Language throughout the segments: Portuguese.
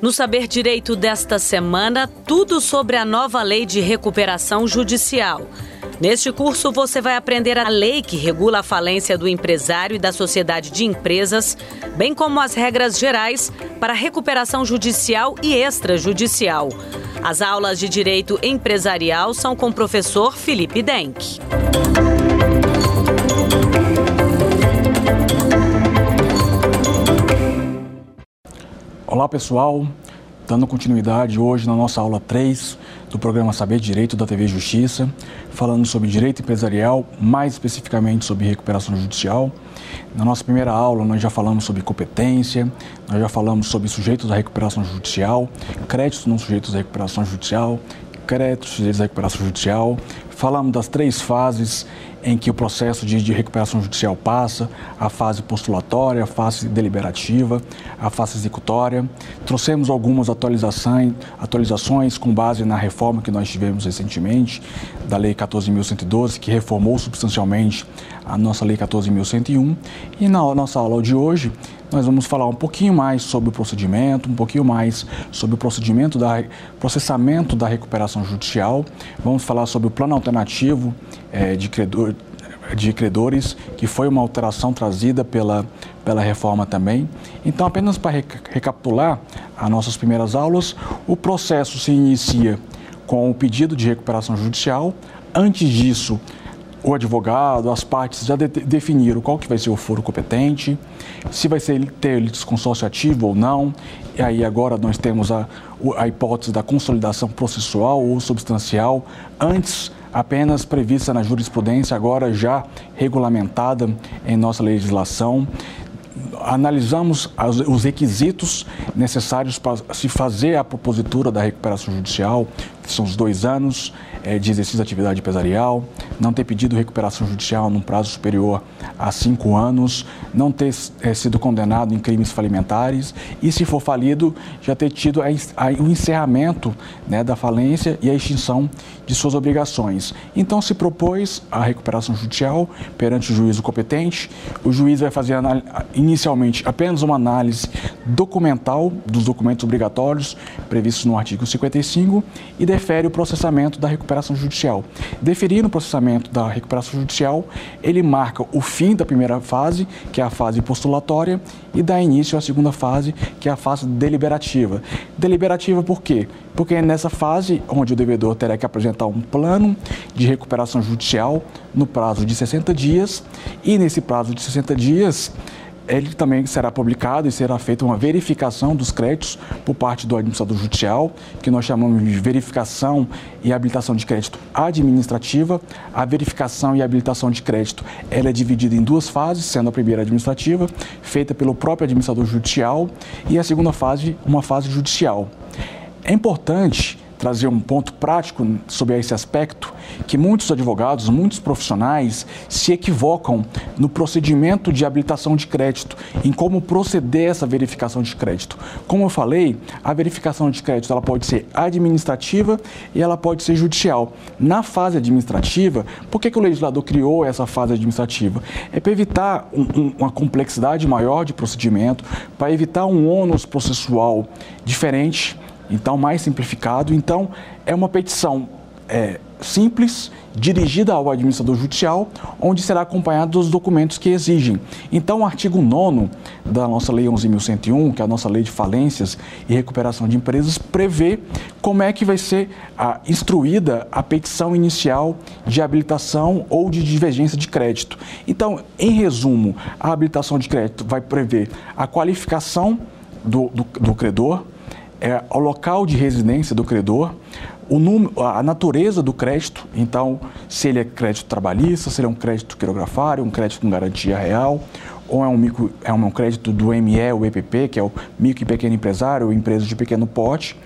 No Saber Direito desta semana, tudo sobre a nova lei de recuperação judicial. Neste curso, você vai aprender a lei que regula a falência do empresário e da sociedade de empresas, bem como as regras gerais para recuperação judicial e extrajudicial. As aulas de direito empresarial são com o professor Felipe Denk. Olá pessoal, dando continuidade hoje na nossa aula 3 do programa Saber Direito da TV Justiça, falando sobre direito empresarial, mais especificamente sobre recuperação judicial. Na nossa primeira aula, nós já falamos sobre competência, nós já falamos sobre sujeitos da recuperação judicial, créditos não sujeitos à recuperação judicial, créditos sujeitos à recuperação judicial. Falamos das três fases em que o processo de, de, recuperação judicial passa, a fase postulatória, a fase deliberativa, a fase executória. Trouxemos algumas atualizações, atualizações com base na reforma que nós tivemos recentemente, da Lei 14.112, que reformou substancialmente a nossa Lei 14.101. E na nossa aula de hoje, nós vamos falar um pouquinho mais sobre o procedimento, um pouquinho mais sobre o procedimento da processamento da recuperação judicial. Vamos falar sobre o plano alternativo é, de, credor, de credores, que foi uma alteração trazida pela, pela reforma também. Então, apenas para recapitular as nossas primeiras aulas, o processo se inicia com o pedido de recuperação judicial. Antes disso, o advogado, as partes já de definiram qual que vai ser o foro competente, se vai ser ter litisconsórcio ativo ou não. E aí agora nós temos a, a hipótese da consolidação processual ou substancial, antes apenas prevista na jurisprudência, agora já regulamentada em nossa legislação analisamos os requisitos necessários para se fazer a propositura da recuperação judicial, são os dois anos é, de exercício de atividade empresarial, não ter pedido recuperação judicial num prazo superior a cinco anos, não ter é, sido condenado em crimes falimentares e, se for falido, já ter tido a, a, o encerramento né, da falência e a extinção de suas obrigações. Então, se propôs a recuperação judicial perante o juízo competente, o juiz vai fazer inicialmente apenas uma análise documental dos documentos obrigatórios previstos no artigo 55 e defere o processamento da recuperação judicial. Deferindo o processamento da recuperação judicial, ele marca o fim da primeira fase, que é a fase postulatória, e dá início à segunda fase, que é a fase deliberativa. Deliberativa por quê? Porque é nessa fase onde o devedor terá que apresentar um plano de recuperação judicial no prazo de 60 dias, e nesse prazo de 60 dias, ele também será publicado e será feita uma verificação dos créditos por parte do administrador judicial, que nós chamamos de verificação e habilitação de crédito administrativa. A verificação e habilitação de crédito ela é dividida em duas fases, sendo a primeira administrativa, feita pelo próprio administrador judicial, e a segunda fase, uma fase judicial. É importante trazer um ponto prático sobre esse aspecto, que muitos advogados, muitos profissionais se equivocam no procedimento de habilitação de crédito, em como proceder essa verificação de crédito. Como eu falei, a verificação de crédito ela pode ser administrativa e ela pode ser judicial. Na fase administrativa, por que, que o legislador criou essa fase administrativa? É para evitar um, um, uma complexidade maior de procedimento, para evitar um ônus processual diferente então mais simplificado. Então, é uma petição é, simples, dirigida ao administrador judicial, onde será acompanhado dos documentos que exigem. Então, o artigo 9 da nossa Lei 11.101, que é a nossa Lei de Falências e Recuperação de Empresas, prevê como é que vai ser a, instruída a petição inicial de habilitação ou de divergência de crédito. Então, em resumo, a habilitação de crédito vai prever a qualificação do, do, do credor, é, o local de residência do credor, número, a natureza do crédito, então, se ele é crédito trabalhista, se ele é um crédito quirografário, um crédito com garantia real, ou é um, micro, é um crédito do ME, o EPP, que é o micro e pequeno empresário, ou empresa de pequeno porte,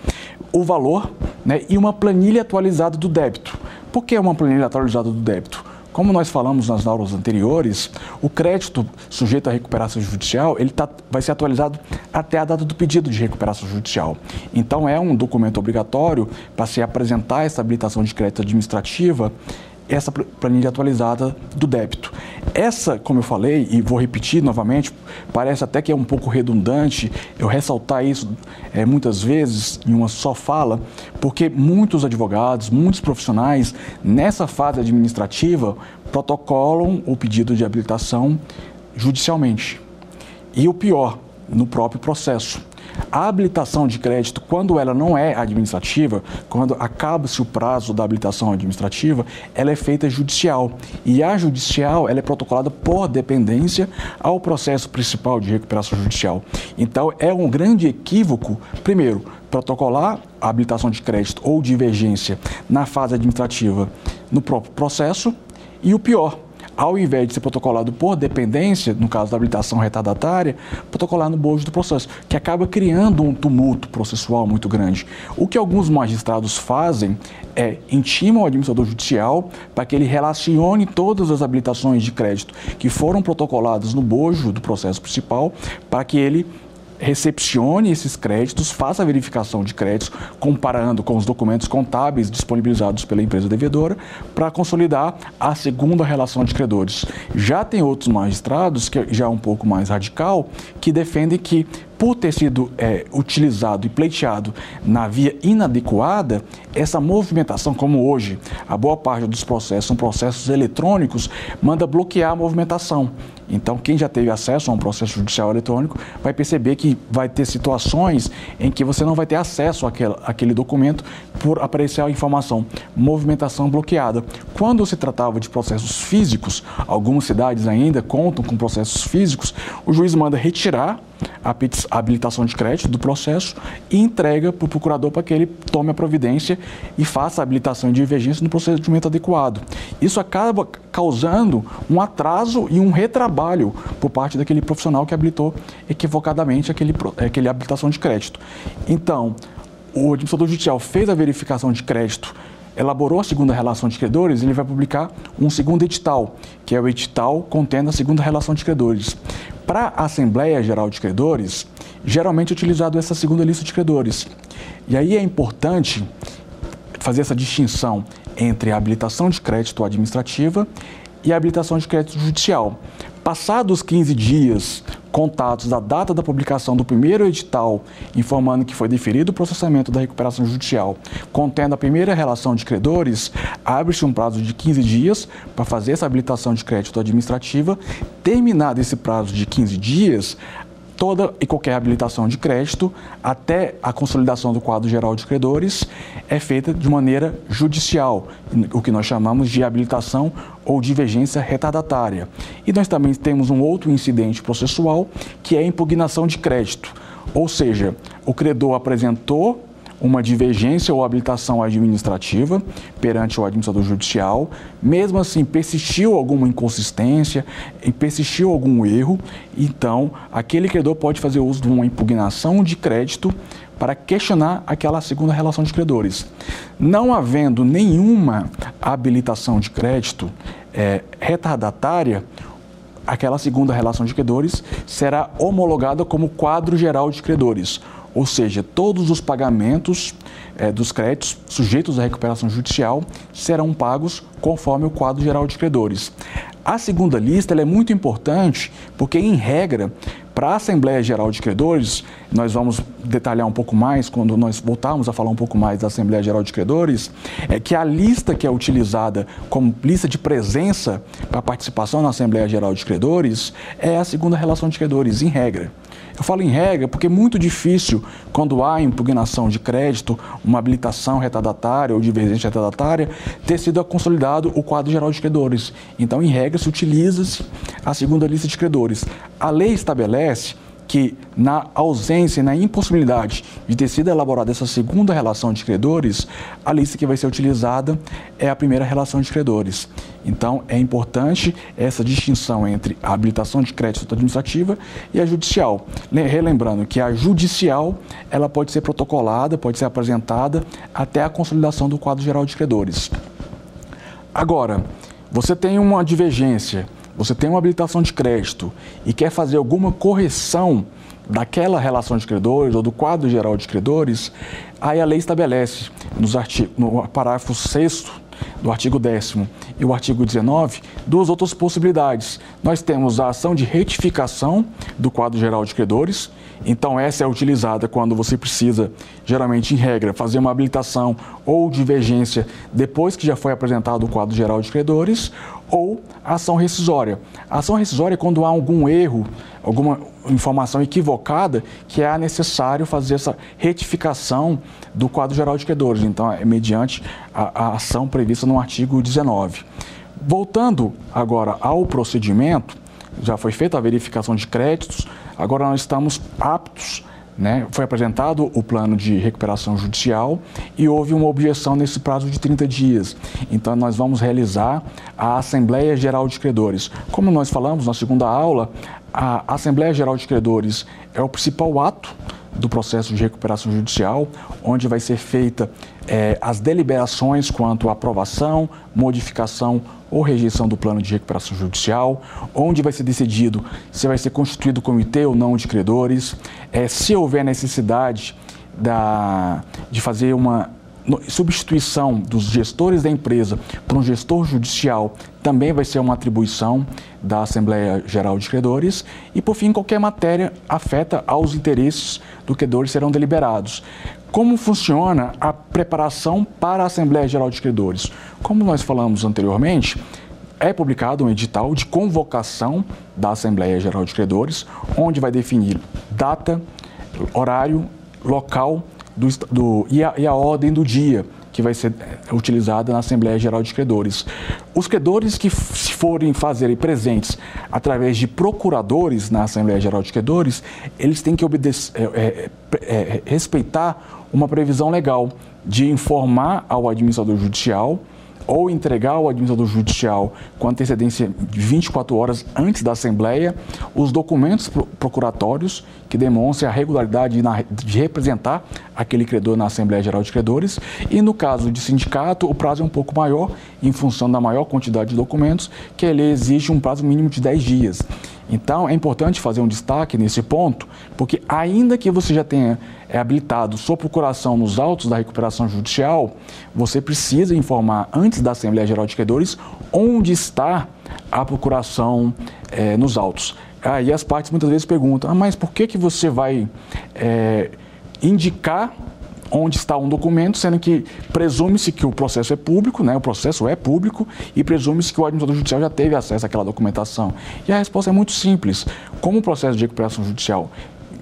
o valor né, e uma planilha atualizada do débito. Por que uma planilha atualizada do débito? Como nós falamos nas aulas anteriores, o crédito sujeito à recuperação judicial ele tá, vai ser atualizado até a data do pedido de recuperação judicial. Então, é um documento obrigatório para se apresentar essa habilitação de crédito administrativa essa planilha atualizada do débito. Essa, como eu falei, e vou repetir novamente, parece até que é um pouco redundante eu ressaltar isso é, muitas vezes em uma só fala, porque muitos advogados, muitos profissionais, nessa fase administrativa, protocolam o pedido de habilitação judicialmente. E o pior, no próprio processo. A habilitação de crédito, quando ela não é administrativa, quando acaba-se o prazo da habilitação administrativa, ela é feita judicial. E a judicial ela é protocolada por dependência ao processo principal de recuperação judicial. Então, é um grande equívoco, primeiro, protocolar a habilitação de crédito ou divergência na fase administrativa no próprio processo, e o pior, ao invés de ser protocolado por dependência, no caso da habilitação retardatária, protocolar no bojo do processo, que acaba criando um tumulto processual muito grande. O que alguns magistrados fazem é intimam o administrador judicial para que ele relacione todas as habilitações de crédito que foram protocoladas no bojo do processo principal, para que ele recepcione esses créditos, faça a verificação de créditos, comparando com os documentos contábeis disponibilizados pela empresa devedora, para consolidar a segunda relação de credores. Já tem outros magistrados, que já é um pouco mais radical, que defendem que por ter sido é, utilizado e pleiteado na via inadequada, essa movimentação, como hoje a boa parte dos processos são processos eletrônicos, manda bloquear a movimentação. Então, quem já teve acesso a um processo judicial eletrônico vai perceber que vai ter situações em que você não vai ter acesso àquele, àquele documento por aparecer a informação movimentação bloqueada. Quando se tratava de processos físicos, algumas cidades ainda contam com processos físicos, o juiz manda retirar a habilitação de crédito do processo e entrega para o procurador para que ele tome a providência e faça a habilitação de divergência no procedimento adequado. Isso acaba causando um atraso e um retrabalho por parte daquele profissional que habilitou equivocadamente aquele, aquele habilitação de crédito. Então, o administrador judicial fez a verificação de crédito elaborou a segunda relação de credores, ele vai publicar um segundo edital, que é o edital contendo a segunda relação de credores. Para a Assembleia Geral de Credores, geralmente é utilizado essa segunda lista de credores. E aí é importante fazer essa distinção entre a habilitação de crédito administrativa e a habilitação de crédito judicial. Passados 15 dias contados da data da publicação do primeiro edital, informando que foi deferido o processamento da recuperação judicial, contendo a primeira relação de credores, abre-se um prazo de 15 dias para fazer essa habilitação de crédito administrativa. Terminado esse prazo de 15 dias, toda e qualquer habilitação de crédito, até a consolidação do quadro geral de credores, é feita de maneira judicial, o que nós chamamos de habilitação ou divergência retardatária. E nós também temos um outro incidente processual, que é a impugnação de crédito. Ou seja, o credor apresentou uma divergência ou habilitação administrativa perante o administrador judicial, mesmo assim persistiu alguma inconsistência e persistiu algum erro, então aquele credor pode fazer uso de uma impugnação de crédito para questionar aquela segunda relação de credores. Não havendo nenhuma habilitação de crédito é, retardatária, aquela segunda relação de credores será homologada como quadro geral de credores, ou seja, todos os pagamentos é, dos créditos sujeitos à recuperação judicial serão pagos conforme o quadro geral de credores. A segunda lista é muito importante porque, em regra, para a Assembleia Geral de Credores, nós vamos detalhar um pouco mais quando nós voltarmos a falar um pouco mais da Assembleia Geral de Credores, é que a lista que é utilizada como lista de presença para participação na Assembleia Geral de Credores é a segunda relação de credores, em regra. Eu falo em regra porque é muito difícil, quando há impugnação de crédito, uma habilitação retardatária ou divergência retardatária, ter sido consolidado o quadro geral de credores. Então, em regra, se utiliza-se a segunda lista de credores. A lei estabelece que, na ausência e na impossibilidade de ter sido elaborada essa segunda relação de credores, a lista que vai ser utilizada é a primeira relação de credores. Então, é importante essa distinção entre a habilitação de crédito administrativa e a judicial. Relembrando que a judicial ela pode ser protocolada, pode ser apresentada até a consolidação do quadro geral de credores. Agora, você tem uma divergência você tem uma habilitação de crédito e quer fazer alguma correção daquela relação de credores ou do quadro geral de credores, aí a lei estabelece nos artigos, no parágrafo 6 do artigo 10 e o artigo 19, duas outras possibilidades. Nós temos a ação de retificação do quadro geral de credores, então essa é utilizada quando você precisa, geralmente em regra, fazer uma habilitação ou divergência depois que já foi apresentado o quadro geral de credores, ou ação rescisória. Ação rescisória é quando há algum erro, alguma informação equivocada que é necessário fazer essa retificação do quadro geral de credores. Então, é mediante a, a ação prevista no artigo 19. Voltando agora ao procedimento, já foi feita a verificação de créditos, agora nós estamos aptos né? Foi apresentado o plano de recuperação judicial e houve uma objeção nesse prazo de 30 dias. Então, nós vamos realizar a Assembleia Geral de Credores. Como nós falamos na segunda aula, a Assembleia Geral de Credores é o principal ato do processo de recuperação judicial, onde vai ser feita é, as deliberações quanto à aprovação, modificação ou rejeição do plano de recuperação judicial, onde vai ser decidido se vai ser constituído comitê ou não de credores, é, se houver necessidade da, de fazer uma substituição dos gestores da empresa por um gestor judicial também vai ser uma atribuição da Assembleia Geral de Credores e, por fim, qualquer matéria afeta aos interesses do credor serão deliberados. Como funciona a preparação para a Assembleia Geral de Credores? Como nós falamos anteriormente, é publicado um edital de convocação da Assembleia Geral de Credores, onde vai definir data, horário, local do, do, e, a, e a ordem do dia que vai ser eh, utilizada na Assembleia Geral de Credores. Os credores que forem fazer presentes através de procuradores na Assembleia Geral de Credores, eles têm que obedecer, é, é, é, respeitar uma previsão legal de informar ao administrador judicial ou entregar ao administrador judicial com antecedência de 24 horas antes da Assembleia os documentos procuratórios que demonstrem a regularidade de representar aquele credor na Assembleia Geral de Credores e no caso de sindicato o prazo é um pouco maior em função da maior quantidade de documentos que ele exige um prazo mínimo de 10 dias. Então, é importante fazer um destaque nesse ponto, porque ainda que você já tenha é, habilitado sua procuração nos autos da recuperação judicial, você precisa informar antes da Assembleia Geral de Credores onde está a procuração é, nos autos. Aí as partes muitas vezes perguntam, ah, mas por que, que você vai é, indicar onde está um documento, sendo que presume-se que o processo é público, né? o processo é público, e presume-se que o administrador judicial já teve acesso àquela documentação. E a resposta é muito simples. Como o processo de recuperação judicial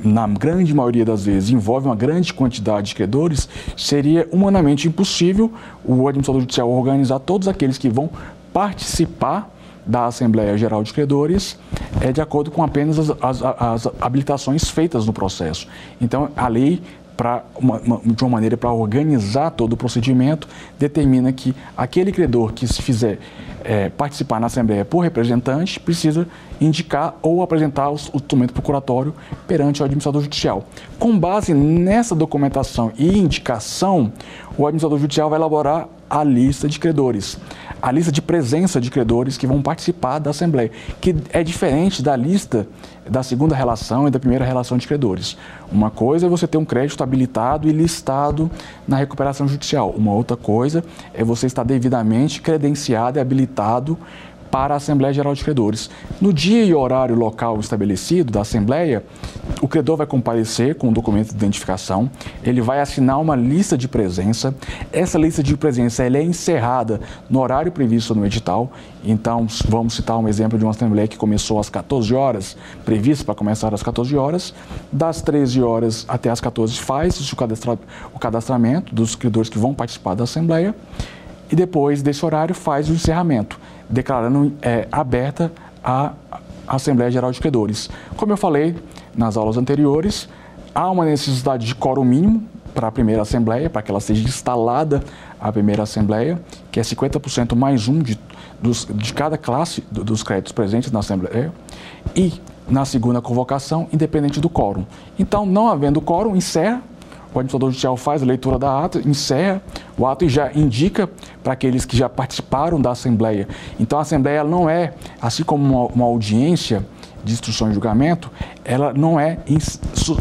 na grande maioria das vezes, envolve uma grande quantidade de credores, seria humanamente impossível o administrador judicial organizar todos aqueles que vão participar da Assembleia Geral de Credores é de acordo com apenas as, as, as habilitações feitas no processo. Então, a lei para uma, uma, de uma maneira para organizar todo o procedimento, determina que aquele credor que se fizer é, participar na Assembleia por representante precisa indicar ou apresentar o, o documento procuratório perante o administrador judicial. Com base nessa documentação e indicação, o administrador judicial vai elaborar a lista de credores, a lista de presença de credores que vão participar da Assembleia, que é diferente da lista da segunda relação e da primeira relação de credores. Uma coisa é você ter um crédito habilitado e listado na recuperação judicial, uma outra coisa é você estar devidamente credenciado e habilitado para a Assembleia Geral de Credores. No dia e horário local estabelecido da Assembleia, o credor vai comparecer com um documento de identificação, ele vai assinar uma lista de presença. Essa lista de presença ela é encerrada no horário previsto no edital. Então, vamos citar um exemplo de uma Assembleia que começou às 14 horas, prevista para começar às 14 horas. Das 13 horas até às 14 faz o cadastramento dos credores que vão participar da Assembleia e depois desse horário faz o encerramento declarando é, aberta a Assembleia Geral de Credores. Como eu falei nas aulas anteriores, há uma necessidade de quórum mínimo para a primeira Assembleia, para que ela seja instalada a primeira Assembleia, que é 50% mais um de, dos, de cada classe dos créditos presentes na Assembleia, e na segunda convocação, independente do quórum. Então, não havendo quórum, encerra o administrador judicial faz a leitura da ata, encerra o ato e já indica para aqueles que já participaram da Assembleia. Então, a Assembleia não é, assim como uma, uma audiência de instrução e julgamento, ela não é,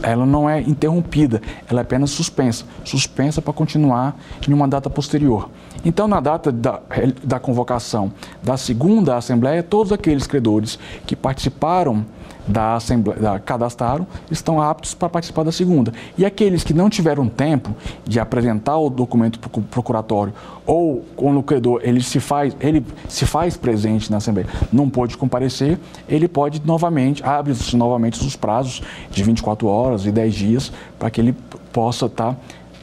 ela não é interrompida, ela é apenas suspensa. Suspensa para continuar em uma data posterior. Então, na data da, da convocação da segunda Assembleia, todos aqueles credores que participaram da Assembleia, da, cadastraram, estão aptos para participar da segunda. E aqueles que não tiveram tempo de apresentar o documento procuratório ou o credor ele se faz, ele se faz presente na Assembleia, não pôde comparecer, ele pode novamente, abre-se novamente os prazos de 24 horas e 10 dias para que ele possa estar tá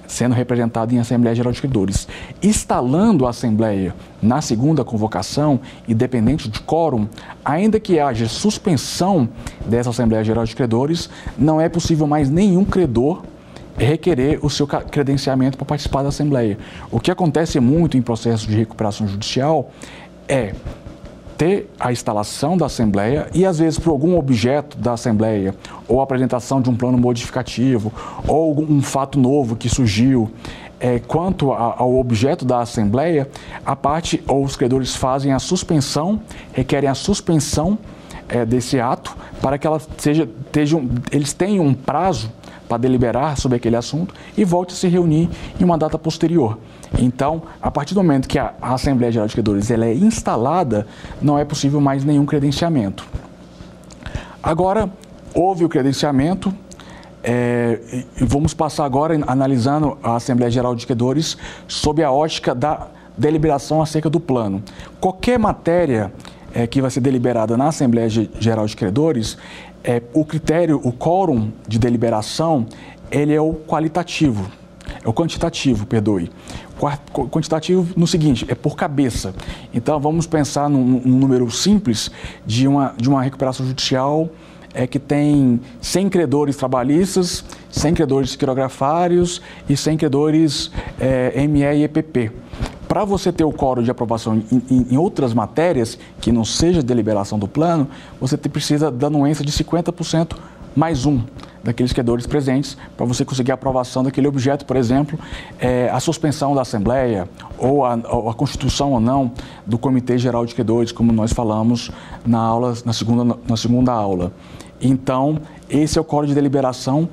sendo representado em Assembleia Geral de Credores. Instalando a Assembleia na segunda convocação, independente de quórum, ainda que haja suspensão dessa Assembleia Geral de Credores, não é possível mais nenhum credor requerer o seu credenciamento para participar da Assembleia. O que acontece muito em processos de recuperação judicial é ter a instalação da Assembleia e, às vezes, por algum objeto da Assembleia, ou apresentação de um plano modificativo, ou um fato novo que surgiu, é, quanto a, ao objeto da Assembleia, a parte ou os credores fazem a suspensão, requerem a suspensão é, desse ato para que ela seja, estejam, eles tenham um prazo para deliberar sobre aquele assunto e volte a se reunir em uma data posterior. Então, a partir do momento que a, Assembleia Geral de Credores ela é instalada, não é possível mais nenhum credenciamento. Agora, houve o credenciamento, é, vamos passar agora analisando a Assembleia Geral de Credores sob a ótica da deliberação acerca do plano. Qualquer matéria é, que vai ser deliberada na Assembleia Geral de Credores, é, o critério, o quórum de deliberação, ele é o qualitativo, é o quantitativo, perdoe. Quantitativo no seguinte, é por cabeça. Então vamos pensar num, num número simples de uma, de uma recuperação judicial é que tem 100 credores trabalhistas, 100 credores quirografários e 100 credores é, ME e EPP. Para você ter o quórum de aprovação em, em, outras matérias, que não seja deliberação do plano, você precisa da anuência de 50% mais um daqueles credores presentes para você conseguir a aprovação daquele objeto, por exemplo, é, a suspensão da Assembleia ou a, a, constituição ou não do Comitê Geral de Credores, como nós falamos na aula, na segunda, na segunda aula. Então, esse é o código de deliberação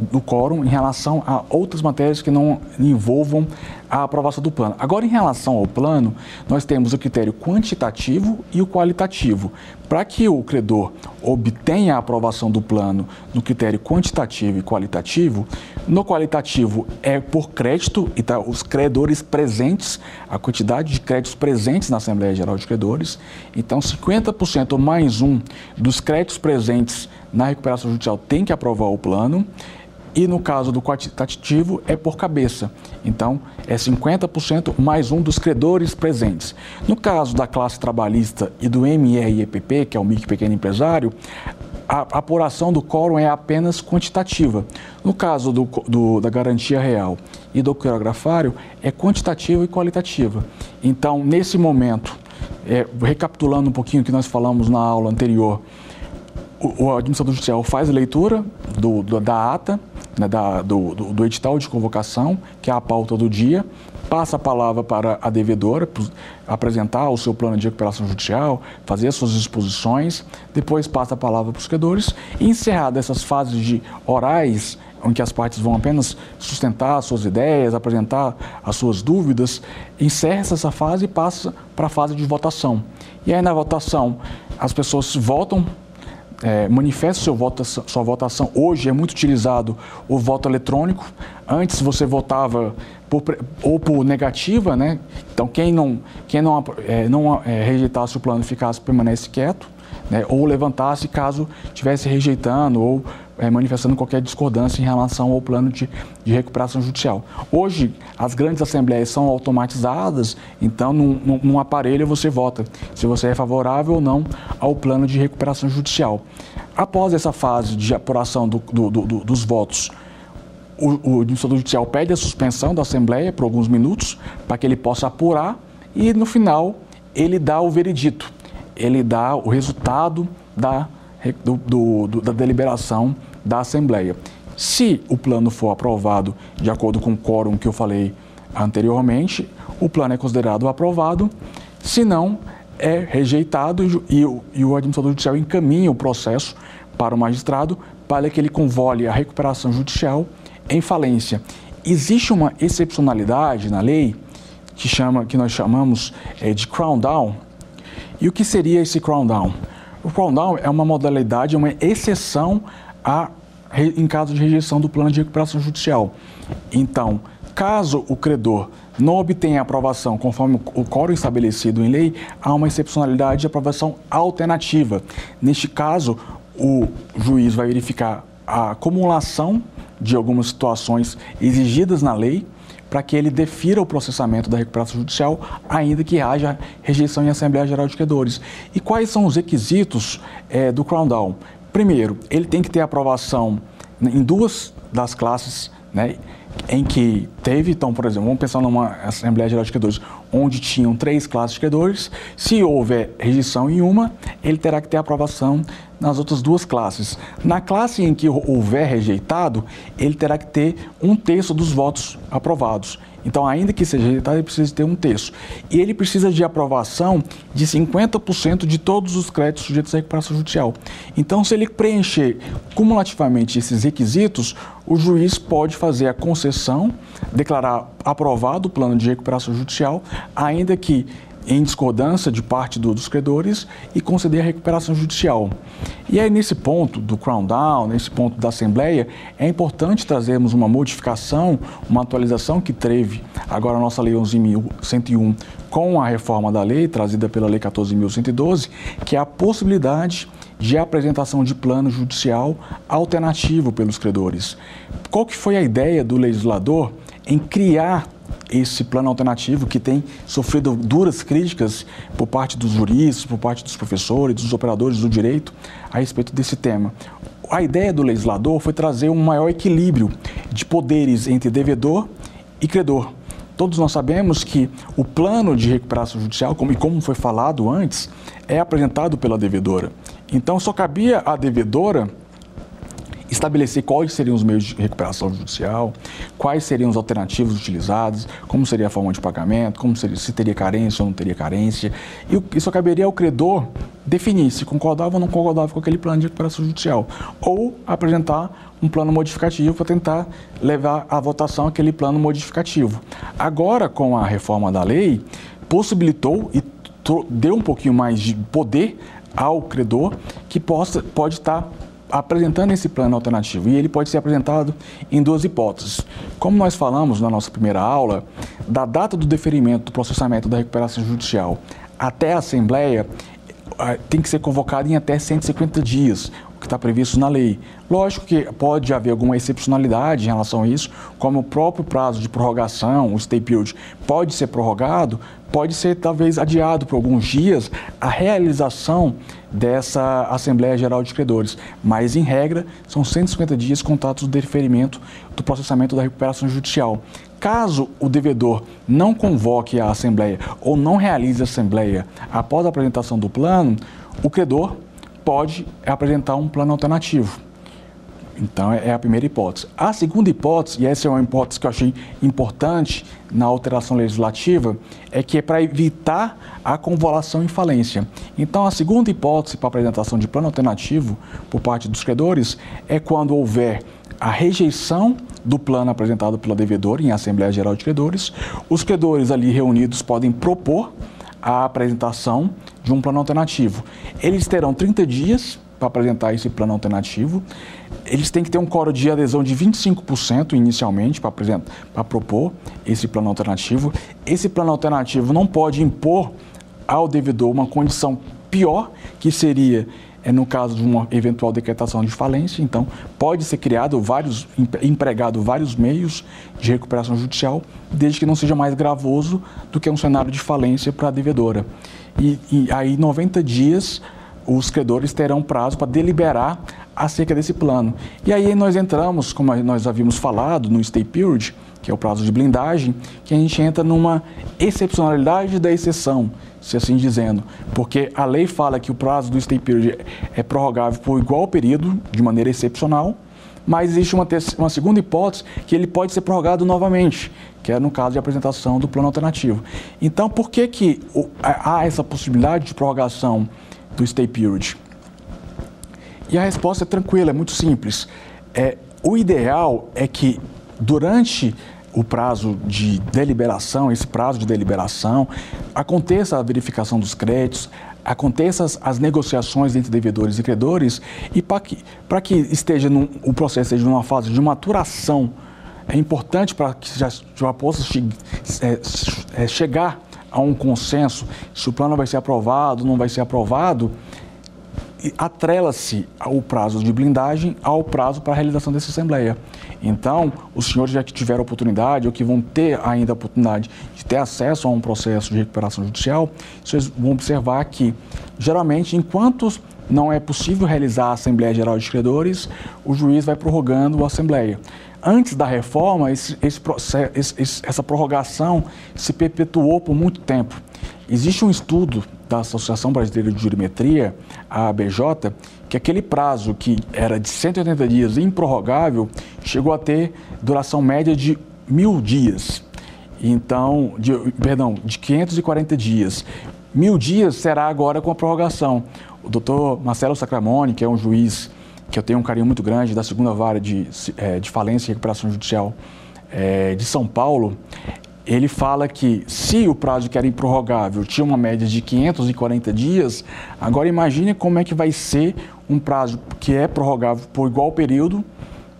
do quórum em relação a outras matérias que não envolvam a aprovação do plano. Agora, em relação ao plano, nós temos o critério quantitativo e o qualitativo. Para que o credor obtenha a aprovação do plano no critério quantitativo e qualitativo, no qualitativo é por crédito, então os credores presentes, a quantidade de créditos presentes na Assembleia Geral de Credores. Então, 50% mais um dos créditos presentes na recuperação judicial tem que aprovar o plano e no caso do quantitativo é por cabeça. Então, é 50% mais um dos credores presentes. No caso da classe trabalhista e do MREPP, que é o micro pequeno empresário, a apuração do quórum é apenas quantitativa. No caso do, do, da garantia real e do quirografário, é quantitativa e qualitativa. Então, nesse momento, é, recapitulando um pouquinho o que nós falamos na aula anterior, o, o administrador judicial faz a leitura do, do, da ata, né, da, do, do, do, edital de convocação, que é a pauta do dia, passa a palavra para a devedora, apresentar o seu plano de recuperação judicial, fazer as suas exposições, depois passa a palavra para os credores e encerrada essas fases de orais, em que as partes vão apenas sustentar as suas ideias, apresentar as suas dúvidas, encerra essa fase e passa para a fase de votação. E aí na votação as pessoas votam é, seu voto, sua votação. Hoje é muito utilizado o voto eletrônico. Antes você votava por, ou por negativa, né? Então quem não, quem não, é, não é, rejeitasse o plano ficasse permanece quieto, né? Ou levantasse caso estivesse rejeitando ou é, manifestando qualquer discordância em relação ao plano de, de, recuperação judicial. Hoje, as grandes assembleias são automatizadas, então, num, num, num, aparelho você vota se você é favorável ou não ao plano de recuperação judicial. Após essa fase de apuração do, do, do, dos votos, o, o administrador judicial pede a suspensão da Assembleia por alguns minutos para que ele possa apurar e, no final, ele dá o veredito, ele dá o resultado da, do, do, da deliberação da Assembleia. Se o plano for aprovado de acordo com o quórum que eu falei anteriormente, o plano é considerado aprovado. Se não, é rejeitado e, e o administrador judicial encaminha o processo para o magistrado para que ele convole a recuperação judicial em falência. Existe uma excepcionalidade na lei que, chama, que nós chamamos é, de crown down. E o que seria esse crown down? O crown down é uma modalidade, uma exceção a, em caso de rejeição do plano de recuperação judicial. Então, caso o credor não obtenha aprovação conforme o quórum estabelecido em lei, há uma excepcionalidade de aprovação alternativa. Neste caso, o juiz vai verificar a acumulação de algumas situações exigidas na lei para que ele defira o processamento da recuperação judicial, ainda que haja rejeição em Assembleia Geral de Credores. E quais são os requisitos é, do Crown Down? Primeiro, ele tem que ter aprovação em duas das classes né, em que teve, então, por exemplo, vamos pensar numa Assembleia Geral de Credores onde tinham três classes de credores, se houver rejeição em uma, ele terá que ter aprovação nas outras duas classes. Na classe em que houver rejeitado, ele terá que ter um terço dos votos aprovados. Então, ainda que seja rejeitado, ele precisa ter um terço. E ele precisa de aprovação de 50% de todos os créditos sujeitos à recuperação judicial. Então, se ele preencher cumulativamente esses requisitos, o juiz pode fazer a concessão, declarar aprovado o plano de recuperação judicial, ainda que em discordância de parte do, dos credores e conceder a recuperação judicial. E aí, nesse ponto do Crown Down, nesse ponto da Assembleia, é importante trazermos uma modificação, uma atualização que teve agora a nossa Lei 11.101 com a reforma da lei trazida pela Lei 14.112, que é a possibilidade de apresentação de plano judicial alternativo pelos credores. Qual que foi a ideia do legislador em criar esse plano alternativo que tem sofrido duras críticas por parte dos juristas, por parte dos professores, dos operadores do direito a respeito desse tema. A ideia do legislador foi trazer um maior equilíbrio de poderes entre devedor e credor. Todos nós sabemos que o plano de recuperação judicial, como, e como foi falado antes, é apresentado pela devedora. Então, só cabia à devedora estabelecer quais seriam os meios de recuperação judicial, quais seriam as alternativas utilizadas, como seria a forma de pagamento, como seria, se teria carência ou não teria carência. E isso caberia ao credor definir se concordava ou não concordava com aquele plano de recuperação judicial, ou apresentar um plano modificativo para tentar levar à votação aquele plano modificativo. Agora, com a reforma da lei, possibilitou e deu um pouquinho mais de poder ao credor que possa, pode estar apresentando esse plano alternativo. E ele pode ser apresentado em duas hipóteses. Como nós falamos na nossa primeira aula, da data do deferimento do processamento da recuperação judicial até a Assembleia, tem que ser convocado em até 150 dias, o que está previsto na lei. Lógico que pode haver alguma excepcionalidade em relação a isso, como o próprio prazo de prorrogação, o stay period, pode ser prorrogado, pode ser talvez adiado por alguns dias a realização dessa Assembleia Geral de Credores, mas em regra são 150 dias contados do deferimento do processamento da recuperação judicial. Caso o devedor não convoque a Assembleia ou não realize a Assembleia após a apresentação do plano, o credor pode apresentar um plano alternativo. Então, é a primeira hipótese. A segunda hipótese, e essa é uma hipótese que eu achei importante na alteração legislativa, é que é para evitar a convolução em falência. Então, a segunda hipótese para apresentação de plano alternativo por parte dos credores é quando houver a rejeição do plano apresentado pela devedora em Assembleia Geral de Credores, os credores ali reunidos podem propor a apresentação de um plano alternativo. Eles terão 30 dias para apresentar esse plano alternativo. Eles têm que ter um coro de adesão de 25% inicialmente para propor esse plano alternativo. Esse plano alternativo não pode impor ao devedor uma condição pior, que seria é no caso de uma eventual decretação de falência, então pode ser criado vários, empregado vários meios de recuperação judicial, desde que não seja mais gravoso do que um cenário de falência para a devedora. E, e aí 90 dias os credores terão prazo para deliberar acerca desse plano. E aí nós entramos, como nós havíamos falado, no stay period, que é o prazo de blindagem, que a gente entra numa excepcionalidade da exceção, se assim dizendo, porque a lei fala que o prazo do stay period é prorrogável por igual período, de maneira excepcional, mas existe uma, uma segunda hipótese que ele pode ser prorrogado novamente, que é no caso de apresentação do plano alternativo. Então, por que, que há essa possibilidade de prorrogação do stay period? E a resposta é tranquila, é muito simples. É, o ideal é que durante o prazo de deliberação, esse prazo de deliberação, aconteça a verificação dos créditos, aconteçam as, negociações entre devedores e credores e para que, que esteja num, o processo esteja numa fase de maturação, é importante para que já, já possa che, é, é, chegar a um consenso se o plano vai ser aprovado, não vai ser aprovado, atrela-se o prazo de blindagem ao prazo para a realização dessa Assembleia. Então, os senhores já que tiveram oportunidade ou que vão ter ainda a oportunidade de ter acesso a um processo de recuperação judicial, vocês vão observar que, geralmente, enquanto não é possível realizar a Assembleia Geral de Credores, o juiz vai prorrogando a Assembleia. Antes da reforma, esse, esse, esse, essa prorrogação se perpetuou por muito tempo. Existe um estudo da Associação Brasileira de Jurimetria, a ABJ, que aquele prazo que era de 180 dias improrrogável chegou a ter duração média de mil dias. Então, de, perdão, de 540 dias. Mil dias será agora com a prorrogação. O doutor Marcelo Sacramone, que é um juiz que eu tenho um carinho muito grande da segunda vara de, é, de falência e recuperação judicial é, de São Paulo, ele fala que se o prazo que era improrrogável tinha uma média de 540 dias, agora imagine como é que vai ser um prazo que é prorrogável por igual período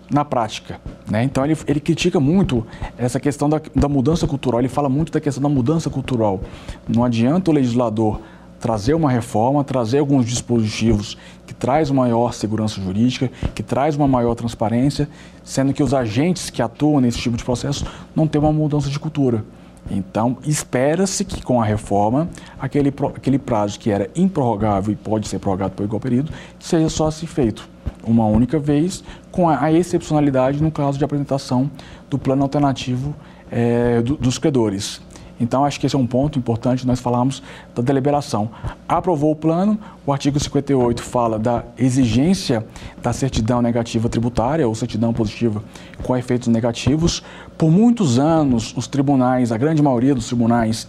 na prática. Né? Então ele, ele critica muito essa questão da, da mudança cultural, ele fala muito da questão da mudança cultural. Não adianta o legislador trazer uma reforma, trazer alguns dispositivos que traz maior segurança jurídica, que traz uma maior transparência, sendo que os agentes que atuam nesse tipo de processo não têm uma mudança de cultura. Então, espera-se que com a reforma, aquele, aquele prazo que era improrrogável e pode ser prorrogado por igual período, seja só se feito uma única vez, com a, excepcionalidade no caso de apresentação do plano alternativo é, do, dos credores. Então, acho que esse é um ponto importante, nós falamos da deliberação. Aprovou o plano, o artigo 58 fala da exigência da certidão negativa tributária ou certidão positiva com efeitos negativos. Por muitos anos, os tribunais, a grande maioria dos tribunais,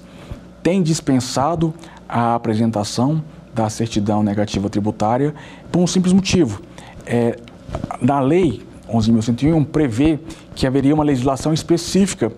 tem dispensado a apresentação da certidão negativa tributária por um simples motivo. É, na lei 11.101 prevê que haveria uma legislação específica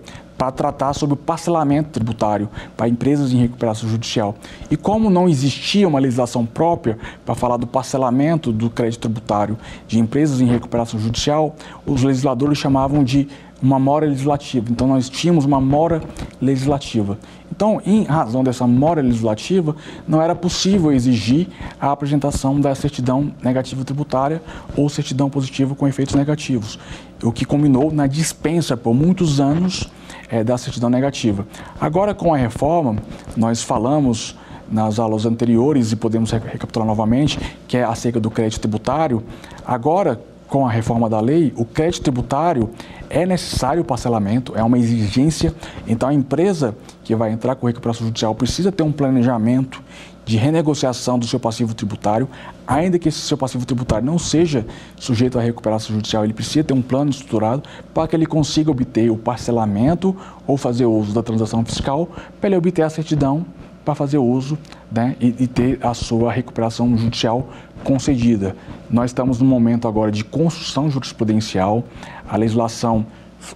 para tratar sobre o parcelamento tributário para empresas em recuperação judicial. E como não existia uma legislação própria para falar do parcelamento do crédito tributário de empresas em recuperação judicial, os legisladores chamavam de uma mora legislativa. Então nós tínhamos uma mora legislativa. Então, em razão dessa mora legislativa, não era possível exigir a apresentação da certidão negativa tributária ou certidão positiva com efeitos negativos, o que combinou na dispensa por muitos anos é, da certidão negativa. Agora, com a reforma, nós falamos nas aulas anteriores e podemos recapitular novamente, que é acerca do crédito tributário. Agora, com a reforma da lei, o crédito tributário é necessário o parcelamento, é uma exigência. Então, a empresa que vai entrar com recuperação judicial precisa ter um planejamento de renegociação do seu passivo tributário, ainda que esse seu passivo tributário não seja sujeito à recuperação judicial, ele precisa ter um plano estruturado para que ele consiga obter o parcelamento ou fazer uso da transação fiscal, para ele obter a certidão para fazer uso né, e, e ter a sua recuperação judicial concedida. Nós estamos num momento agora de construção jurisprudencial, a legislação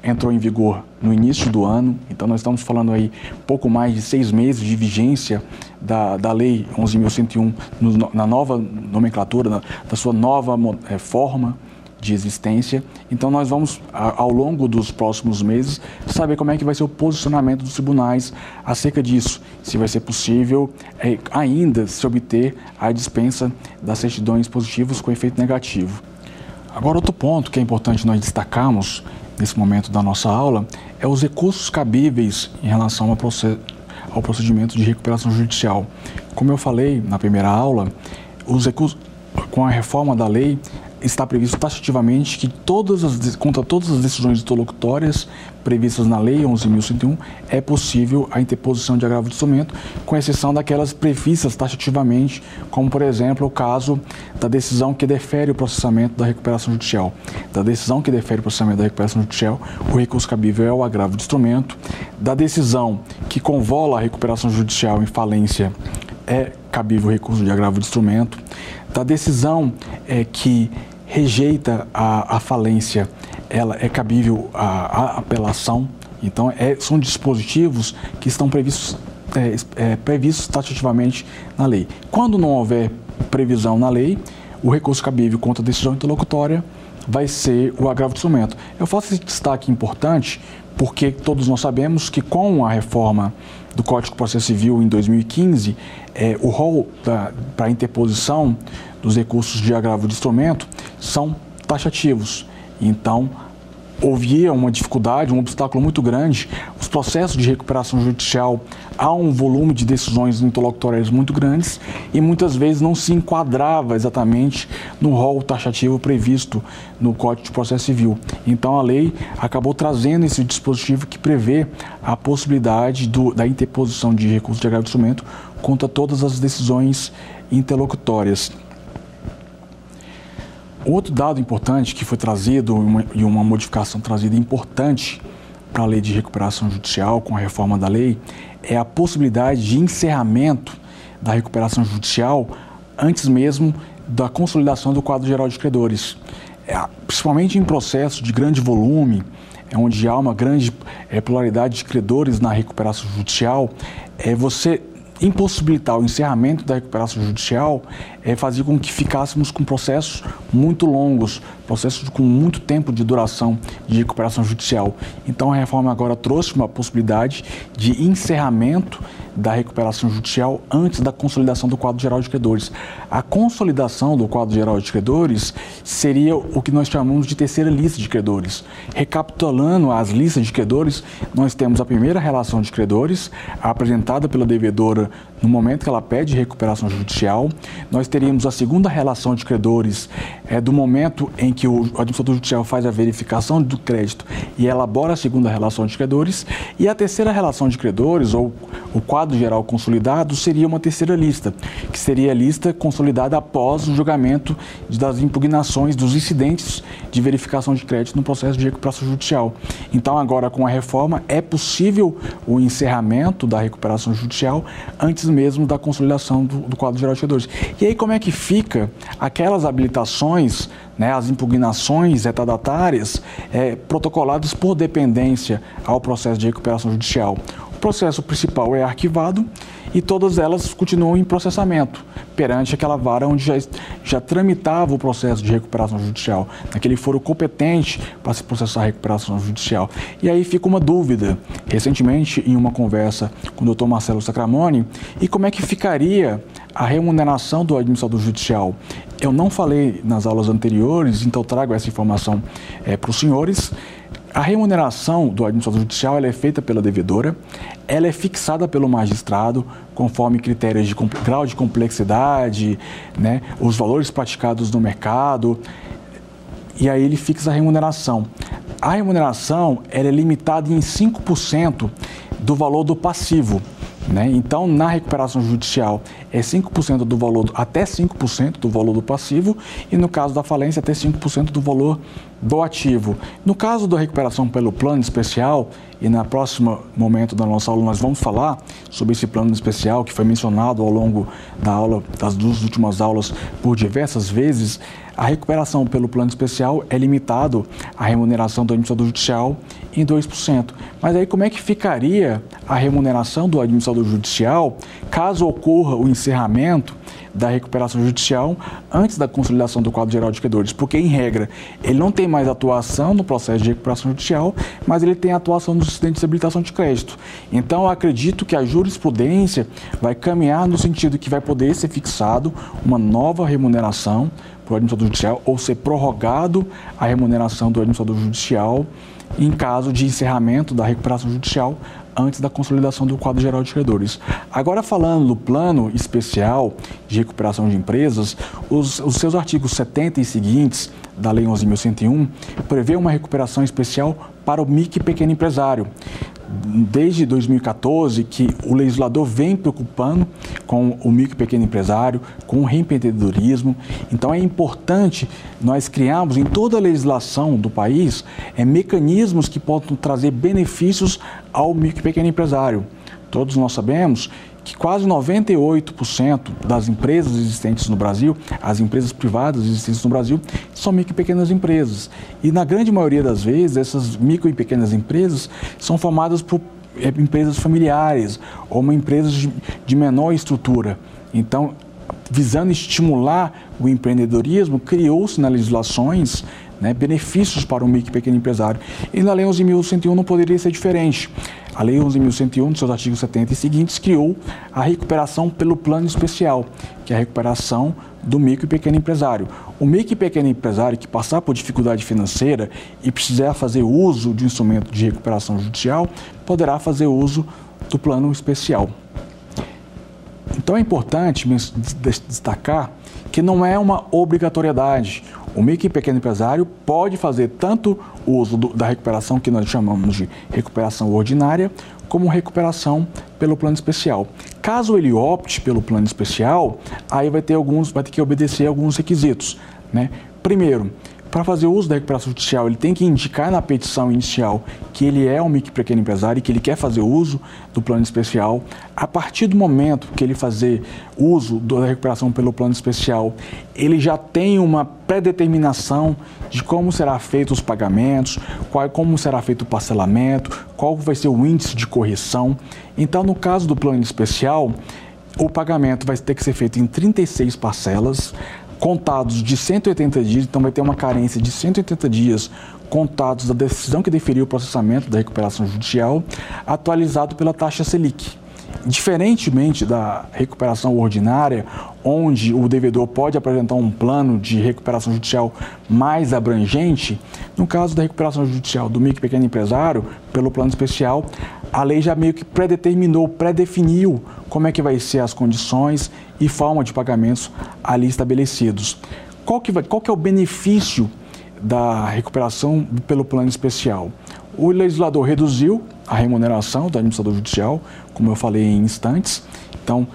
entrou em vigor no início do ano, então nós estamos falando aí pouco mais de seis meses de vigência da, da Lei 11.101 na nova nomenclatura, na, da sua nova é, forma de existência. Então nós vamos, ao longo dos próximos meses, saber como é que vai ser o posicionamento dos tribunais acerca disso. Se vai ser possível é, ainda se obter a dispensa das certidões positivas com efeito negativo. Agora, outro ponto que é importante nós destacarmos nesse momento da nossa aula é os recursos cabíveis em relação ao procedimento de recuperação judicial. Como eu falei na primeira aula, os recursos, com a reforma da lei, está previsto taxativamente que todas as, contra todas as decisões interlocutórias previstas na Lei 11.101 é possível a interposição de agravo de instrumento, com exceção daquelas previstas taxativamente, como por exemplo o caso da decisão que defere o processamento da recuperação judicial. Da decisão que defere o processamento da recuperação judicial, o recurso cabível é o agravo de instrumento. Da decisão que convola a recuperação judicial em falência é cabível o recurso de agravo de instrumento. Da decisão é, que rejeita a, a falência, ela é cabível a apelação. Então, é, são dispositivos que estão previstos, é, é, previstos taxativamente na lei. Quando não houver previsão na lei, o recurso cabível contra a decisão interlocutória vai ser o agravo de instrumento. Eu faço esse destaque importante porque todos nós sabemos que com a reforma do Código de Processo Civil em 2015, é, o rol para interposição dos recursos de agravo de instrumento são taxativos. Então, havia uma dificuldade, um obstáculo muito grande. Os processos de recuperação judicial há um volume de decisões interlocutórias muito grandes e muitas vezes não se enquadrava exatamente no rol taxativo previsto no Código de Processo Civil. Então a lei acabou trazendo esse dispositivo que prevê a possibilidade do, da interposição de recurso de agravo de instrumento contra todas as decisões interlocutórias. Outro dado importante que foi trazido e uma modificação trazida importante para a lei de recuperação judicial com a reforma da lei é a possibilidade de encerramento da recuperação judicial antes mesmo da consolidação do quadro geral de credores. É, principalmente em processos de grande volume, é onde há uma grande é, pluralidade de credores na recuperação judicial, é, você impossibilitar o encerramento da recuperação judicial é, fazia com que ficássemos com processos muito longos, processos com muito tempo de duração de recuperação judicial. Então a reforma agora trouxe uma possibilidade de encerramento da recuperação judicial antes da consolidação do quadro geral de credores. A consolidação do quadro geral de credores seria o que nós chamamos de terceira lista de credores. Recapitulando as listas de credores, nós temos a primeira relação de credores, apresentada pela devedora no momento que ela pede recuperação judicial. Nós teríamos a segunda relação de credores, é, do momento em que o administrador judicial faz a verificação do crédito e elabora a segunda relação de credores. E a terceira relação de credores, ou o quadro geral consolidado, seria uma terceira lista, que seria a lista consolidada após o julgamento das impugnações dos incidentes de verificação de crédito no processo de recuperação judicial. Então, agora com a reforma, é possível o encerramento da recuperação judicial antes mesmo da consolidação do, do quadro geral de credores. E aí como é que fica aquelas habilitações, né, as impugnações retadatárias é, protocoladas por dependência ao processo de recuperação judicial? O processo principal é arquivado e todas elas continuam em processamento perante aquela vara onde já, já tramitava o processo de recuperação judicial, naquele foro competente para se processar a recuperação judicial. E aí fica uma dúvida, recentemente em uma conversa com o doutor Marcelo Sacramone, e como é que ficaria a remuneração do administrador judicial? Eu não falei nas aulas anteriores, então trago essa informação é, para os senhores. A remuneração do administrador judicial é feita pela devedora, ela é fixada pelo magistrado conforme critérios de grau de complexidade, né, os valores praticados no mercado, e aí ele fixa a remuneração. A remuneração ela é limitada em 5% do valor do passivo. Né? Então, na recuperação judicial, é 5% do valor, até 5% do valor do passivo, e no caso da falência, até 5% do valor do ativo. No caso da recuperação pelo plano especial, e na próxima momento da nossa aula nós vamos falar sobre esse plano especial que foi mencionado ao longo da aula, das duas últimas aulas por diversas vezes, a recuperação pelo plano especial é limitado à remuneração do administrador judicial em 2%. Mas aí como é que ficaria a remuneração do administrador judicial caso ocorra o encerramento da recuperação judicial antes da consolidação do quadro geral de credores? Porque, em regra, ele não tem mais atuação no processo de recuperação judicial, mas ele tem atuação no sistema de habilitação de crédito. Então, acredito que a jurisprudência vai caminhar no sentido que vai poder ser fixado uma nova remuneração para o administrador judicial ou ser prorrogado a remuneração do administrador judicial em caso de encerramento da recuperação judicial antes da consolidação do quadro geral de credores. Agora, falando do plano especial de recuperação de empresas, os, os seus artigos 70 e seguintes da Lei 11.101 prevê uma recuperação especial para o micro e pequeno empresário desde 2014 que o legislador vem preocupando com o micro e pequeno empresário, com o reempreendedorismo. Então é importante nós criarmos em toda a legislação do país é, mecanismos que possam trazer benefícios ao micro e pequeno empresário. Todos nós sabemos que quase 98% das empresas existentes no Brasil, as empresas privadas existentes no Brasil, são micro e pequenas empresas. E na grande maioria das vezes, essas micro e pequenas empresas são formadas por empresas familiares ou uma empresas de menor estrutura. Então, visando estimular o empreendedorismo, criou-se nas legislações né, benefícios para o micro e pequeno empresário. E na Lei 11.101 não poderia ser diferente. A Lei 11.101, nos seus artigos 70 e seguintes, criou a recuperação pelo plano especial, que é a recuperação do micro e pequeno empresário. O micro e pequeno empresário que passar por dificuldade financeira e precisar fazer uso de um instrumento de recuperação judicial, poderá fazer uso do plano especial. Então é importante destacar que não é uma obrigatoriedade. O micro e pequeno empresário pode fazer tanto o uso do, da recuperação, que nós chamamos de recuperação ordinária, como recuperação pelo plano especial. Caso ele opte pelo plano especial, aí vai ter alguns, vai ter que obedecer alguns requisitos. Né? Primeiro, para fazer uso da recuperação judicial, ele tem que indicar na petição inicial que ele é um micro pequeno empresário e que ele quer fazer uso do plano especial. A partir do momento que ele fazer uso da recuperação pelo plano especial, ele já tem uma pré-determinação de como será feito os pagamentos, qual, como será feito o parcelamento, qual vai ser o índice de correção. Então, no caso do plano especial, o pagamento vai ter que ser feito em 36 parcelas contados de 180 dias, então vai ter uma carência de 180 dias contados da decisão que deferiu o processamento da recuperação judicial, atualizado pela taxa Selic. Diferentemente da recuperação ordinária, onde o devedor pode apresentar um plano de recuperação judicial mais abrangente, no caso da recuperação judicial do micro e pequeno empresário, pelo plano especial, a lei já meio que predeterminou, predefiniu como é que vai ser as condições e forma de pagamentos ali estabelecidos. Qual que, vai, qual que é o benefício da recuperação pelo plano especial? O legislador reduziu a remuneração do administrador judicial, como eu falei em instantes. Então,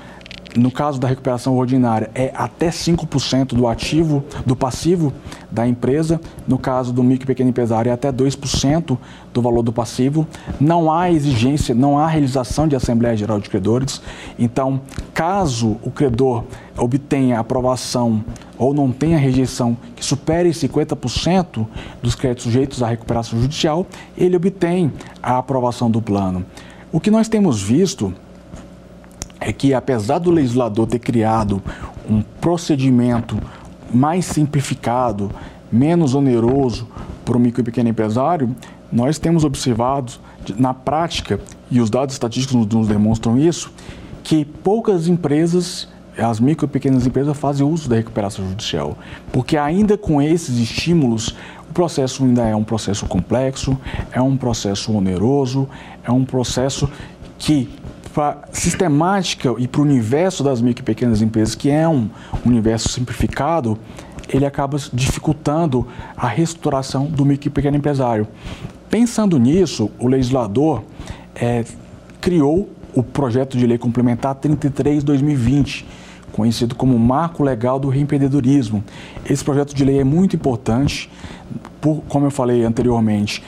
no caso da recuperação ordinária, é até 5% do ativo, do passivo da empresa. No caso do micro e pequeno empresário, é até 2% do valor do passivo. Não há exigência, não há realização de Assembleia Geral de Credores. Então, caso o credor obtenha aprovação ou não tenha rejeição que supere 50% dos créditos sujeitos à recuperação judicial, ele obtém a aprovação do plano. O que nós temos visto é que, apesar do legislador ter criado um procedimento mais simplificado, menos oneroso para o micro e pequeno empresário, nós temos observado na prática, e os dados estatísticos nos demonstram isso, que poucas empresas, as micro e pequenas empresas, fazem uso da recuperação judicial. Porque ainda com esses estímulos, o processo ainda é um processo complexo, é um processo oneroso, é um processo que para sistemática e para o universo das micro e pequenas empresas, que é um universo simplificado, ele acaba dificultando a reestruturação do micro e pequeno empresário. Pensando nisso, o legislador é, criou o projeto de lei complementar 33/2020, conhecido como Marco Legal do Reempreendedorismo. Esse projeto de lei é muito importante, por, como eu falei anteriormente,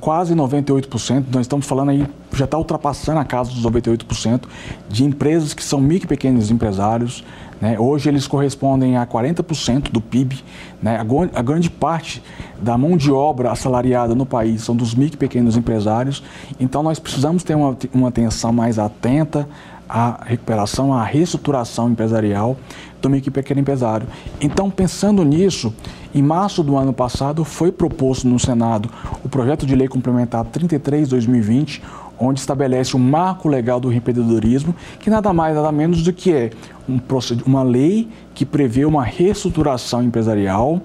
quase 98%, nós estamos falando aí, já está ultrapassando a casa dos 98% de empresas que são micro e pequenos empresários. Né? Hoje eles correspondem a 40% do PIB. Né? A, a, grande parte da mão de obra assalariada no país são dos micro e pequenos empresários. Então nós precisamos ter uma, uma atenção mais atenta à recuperação, à reestruturação empresarial do e pequeno empresário. Então, pensando nisso, em março do ano passado foi proposto no Senado o projeto de lei complementar 33/2020, onde estabelece o marco legal do empreendedorismo, que nada mais nada menos do que é um uma lei que prevê uma reestruturação empresarial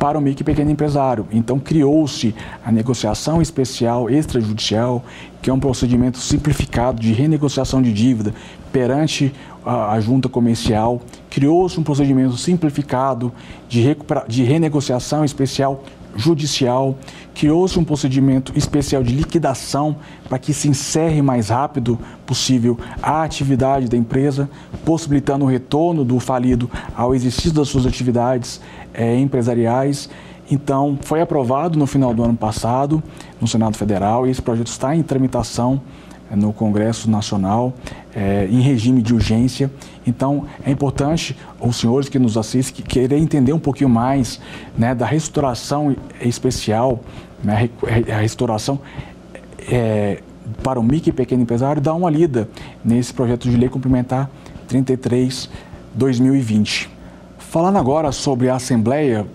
para o micro e pequeno empresário. Então criou-se a negociação especial extrajudicial, que é um procedimento simplificado de renegociação de dívida perante a, junta comercial. Criou-se um procedimento simplificado de, de renegociação especial judicial, criou-se um procedimento especial de liquidação para que se encerre mais rápido possível a atividade da empresa, possibilitando o retorno do falido ao exercício das suas atividades é, empresariais. Então, foi aprovado no final do ano passado no Senado Federal e esse projeto está em tramitação no Congresso Nacional é, em regime de urgência. Então, é importante os senhores que nos assistem que querer entender um pouquinho mais né, da restauração especial, né, a restauração é, para o micro e pequeno empresário, dar uma lida nesse projeto de lei complementar 33/2020. Falando agora sobre a Assembleia,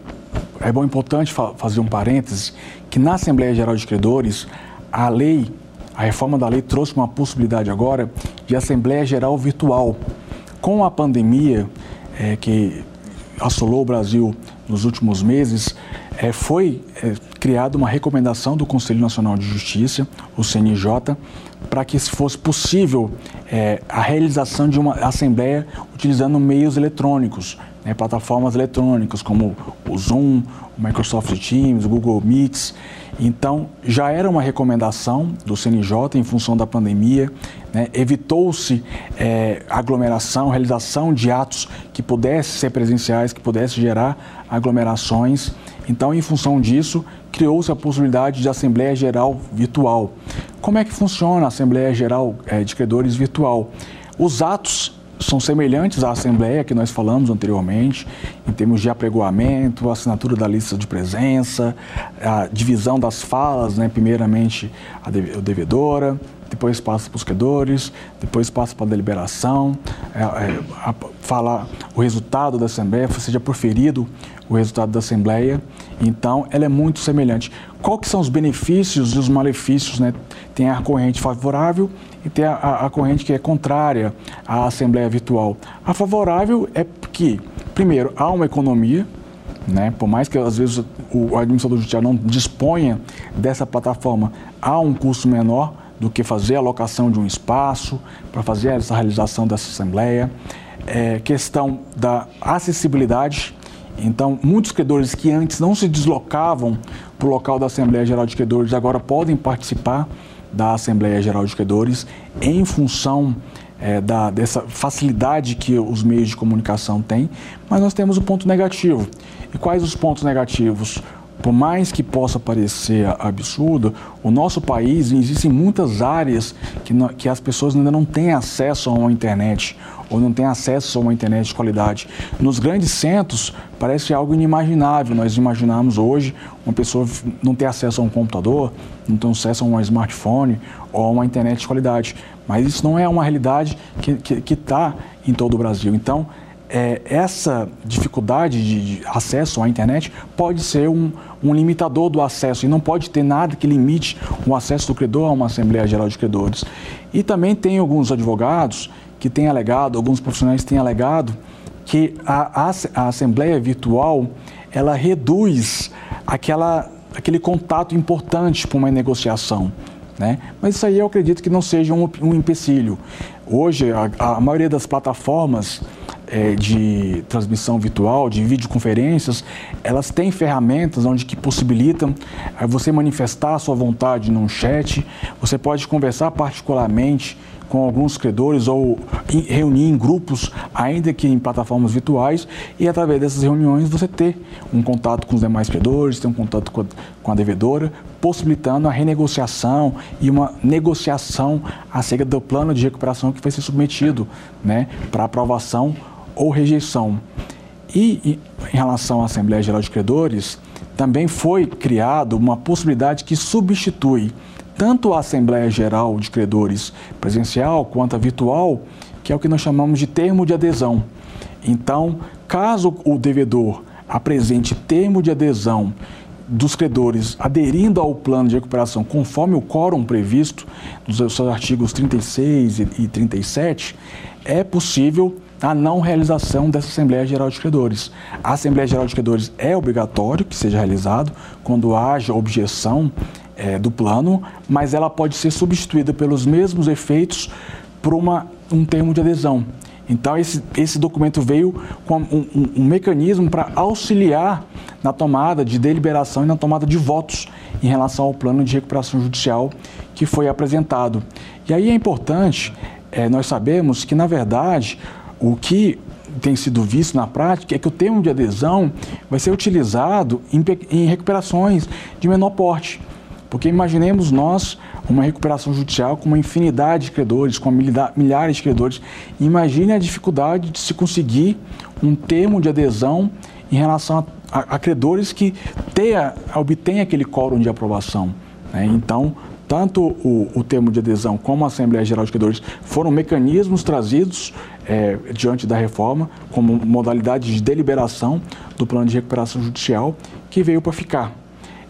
é bom importante fazer um parêntese que na Assembleia Geral de Credores a lei a reforma da lei trouxe uma possibilidade agora de Assembleia Geral Virtual. Com a pandemia é, que assolou o Brasil nos últimos meses, é, foi é, criada uma recomendação do Conselho Nacional de Justiça, o CNJ, para que fosse possível é, a realização de uma assembleia utilizando meios eletrônicos, né, plataformas eletrônicas como o Zoom, Microsoft Teams, Google Meets. Então, já era uma recomendação do CNJ em função da pandemia, né? evitou-se é, aglomeração, realização de atos que pudessem ser presenciais, que pudessem gerar aglomerações. Então, em função disso, criou-se a possibilidade de Assembleia Geral Virtual. Como é que funciona a Assembleia Geral é, de Credores Virtual? Os atos são semelhantes à Assembleia que nós falamos anteriormente, em termos de apregoamento, assinatura da lista de presença, a divisão das falas, né? primeiramente a devedora, depois passa para os credores, depois passa para a deliberação, é, é, a, falar o resultado da Assembleia, seja proferido o resultado da Assembleia. Então, ela é muito semelhante. Qual que são os benefícios e os malefícios? Né? Tem a corrente favorável e tem a, a, a corrente que é contrária à Assembleia Virtual. A favorável é que, primeiro, há uma economia, né? Por mais que às vezes o administrador judiciário não disponha dessa plataforma, há um custo menor do que fazer a alocação de um espaço para fazer essa realização dessa assembleia. É, questão da acessibilidade. Então, muitos credores que antes não se deslocavam para o local da Assembleia Geral de Credores agora podem participar da Assembleia Geral de Credores em função é, da, dessa facilidade que os meios de comunicação têm, mas nós temos o ponto negativo. E quais os pontos negativos? Por mais que possa parecer absurdo, o nosso país existem muitas áreas que, que as pessoas ainda não têm acesso a uma internet ou não têm acesso a uma internet de qualidade. Nos grandes centros parece algo inimaginável. Nós imaginamos hoje uma pessoa não ter acesso a um computador, não ter acesso a um smartphone ou a uma internet de qualidade. Mas isso não é uma realidade que está em todo o Brasil. Então, é, essa dificuldade de, de, acesso à internet pode ser um, um, limitador do acesso e não pode ter nada que limite o acesso do credor a uma Assembleia Geral de Credores. E também tem alguns advogados que têm alegado, alguns profissionais têm alegado que a, a, a Assembleia Virtual ela reduz aquela, aquele contato importante para uma negociação. Né? Mas isso aí eu acredito que não seja um, um empecilho. Hoje, a, a maioria das plataformas é, de transmissão virtual, de videoconferências, elas têm ferramentas onde que possibilitam é, você manifestar a sua vontade num chat, você pode conversar particularmente com alguns credores ou reunir em grupos, ainda que em plataformas virtuais, e através dessas reuniões você ter um contato com os demais credores, ter um contato com a, com a devedora, possibilitando a renegociação e uma negociação acerca do plano de recuperação que vai ser submetido né, para aprovação ou rejeição. E em relação à Assembleia Geral de Credores, também foi criado uma possibilidade que substitui tanto a Assembleia Geral de Credores presencial quanto a virtual, que é o que nós chamamos de termo de adesão. Então, caso o devedor apresente termo de adesão dos credores aderindo ao plano de recuperação conforme o quórum previsto nos seus artigos 36 e 37, é possível a não realização dessa Assembleia Geral de Credores. A Assembleia Geral de Credores é obrigatório que seja realizado quando haja objeção é, do plano, mas ela pode ser substituída pelos mesmos efeitos por uma, um termo de adesão. Então, esse, esse documento veio com um, um, um mecanismo para auxiliar na tomada de deliberação e na tomada de votos em relação ao plano de recuperação judicial que foi apresentado. E aí é importante, é, nós sabemos que, na verdade, o que tem sido visto na prática é que o termo de adesão vai ser utilizado em, em recuperações de menor porte. Porque imaginemos nós uma recuperação judicial com uma infinidade de credores, com milhares de credores. Imagine a dificuldade de se conseguir um termo de adesão em relação a, a, a credores que tenha, obtenha aquele quórum de aprovação. Né? Então, tanto o, o, termo de adesão como a Assembleia Geral de Credores foram mecanismos trazidos é, diante da reforma como modalidade de deliberação do plano de recuperação judicial que veio para ficar.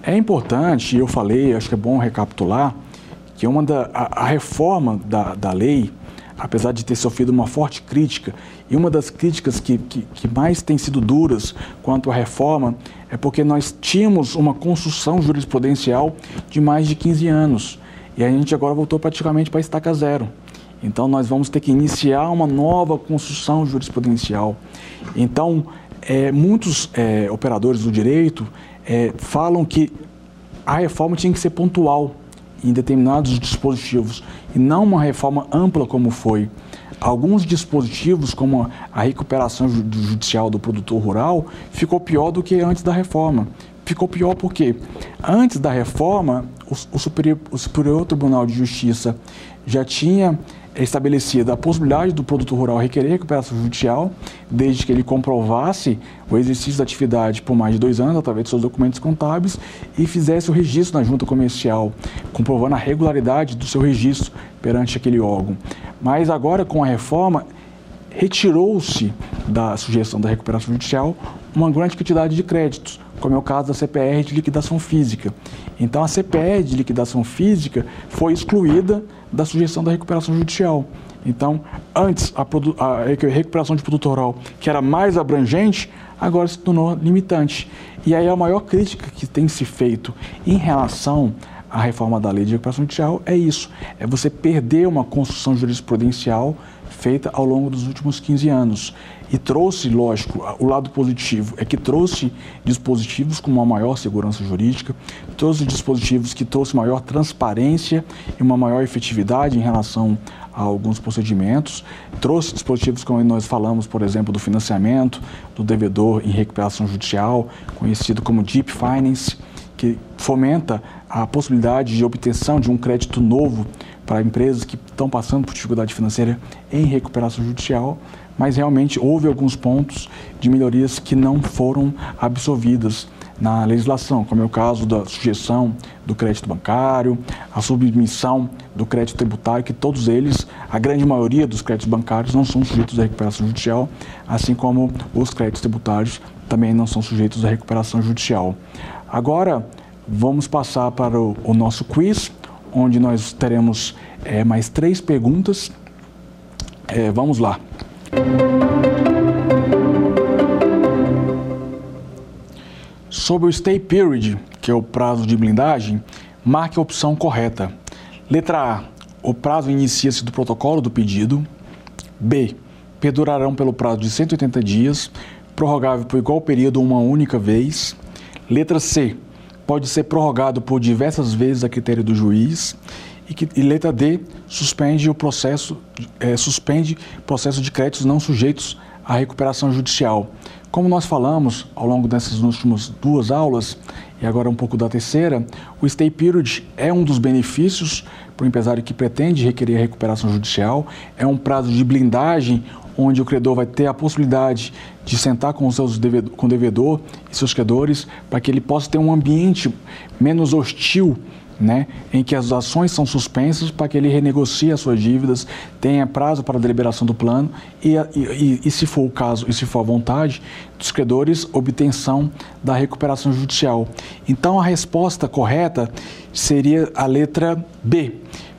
É importante, eu falei, acho que é bom recapitular, que uma da, a, a reforma da, da lei, apesar de ter sofrido uma forte crítica, e uma das críticas que, que, que, mais tem sido duras quanto à reforma é porque nós tínhamos uma construção jurisprudencial de mais de 15 anos. E a gente agora voltou praticamente para a estaca zero. Então nós vamos ter que iniciar uma nova construção jurisprudencial. Então, é, muitos é, operadores do direito é, falam que a reforma tinha que ser pontual em determinados dispositivos e não uma reforma ampla como foi. Alguns dispositivos, como a recuperação judicial do produtor rural, ficou pior do que antes da reforma. Ficou pior porque antes da reforma, o, o, Superior, o Superior Tribunal de Justiça já tinha estabelecida a possibilidade do produtor rural requerer recuperação judicial, desde que ele comprovasse o exercício da atividade por mais de dois anos, através de seus documentos contábeis, e fizesse o registro na junta comercial, comprovando a regularidade do seu registro perante aquele órgão. Mas agora, com a reforma, retirou-se da sugestão da recuperação judicial uma grande quantidade de créditos, como é o caso da CPR de liquidação física. Então, a CPR de liquidação física foi excluída da sugestão da recuperação judicial. Então, antes, a, a recuperação de produto oral, que era mais abrangente, agora se tornou limitante. E aí a maior crítica que tem se feito em relação à reforma da lei de recuperação judicial é isso, é você perder uma construção jurisprudencial feita ao longo dos últimos 15 anos. E trouxe, lógico, o lado positivo é que trouxe dispositivos com uma maior segurança jurídica, trouxe dispositivos que trouxe maior transparência e uma maior efetividade em relação a alguns procedimentos, trouxe dispositivos como nós falamos, por exemplo, do financiamento do devedor em recuperação judicial, conhecido como Deep Finance, que fomenta a possibilidade de obtenção de um crédito novo para empresas que estão passando por dificuldade financeira em recuperação judicial, mas realmente houve alguns pontos de melhorias que não foram absorvidas na legislação, como é o caso da sujeição do crédito bancário, a submissão do crédito tributário, que todos eles, a grande maioria dos créditos bancários não são sujeitos à recuperação judicial, assim como os créditos tributários também não são sujeitos à recuperação judicial. Agora, vamos passar para o, o nosso quiz, onde nós teremos é, mais três perguntas. É, vamos lá. Sobre o stay period, que é o prazo de blindagem, marque a opção correta. Letra A. O prazo inicia-se do protocolo do pedido. B. Perdurarão pelo prazo de 180 dias, prorrogável por igual período uma única vez. Letra C pode ser prorrogado por diversas vezes a critério do juiz. E, que, e letra D, suspende o processo, é, suspende processo de créditos não sujeitos à recuperação judicial. Como nós falamos ao longo dessas últimas duas aulas, e agora um pouco da terceira, o stay period é um dos benefícios para o empresário que pretende requerer a recuperação judicial, é um prazo de blindagem onde o credor vai ter a possibilidade de sentar com, os seus devedor, com o devedor e seus credores para que ele possa ter um ambiente menos hostil né, em que as ações são suspensas para que ele renegocie as suas dívidas, tenha prazo para a deliberação do plano e, e, e, se for o caso e se for a vontade dos credores, obtenção da recuperação judicial. Então a resposta correta seria a letra B.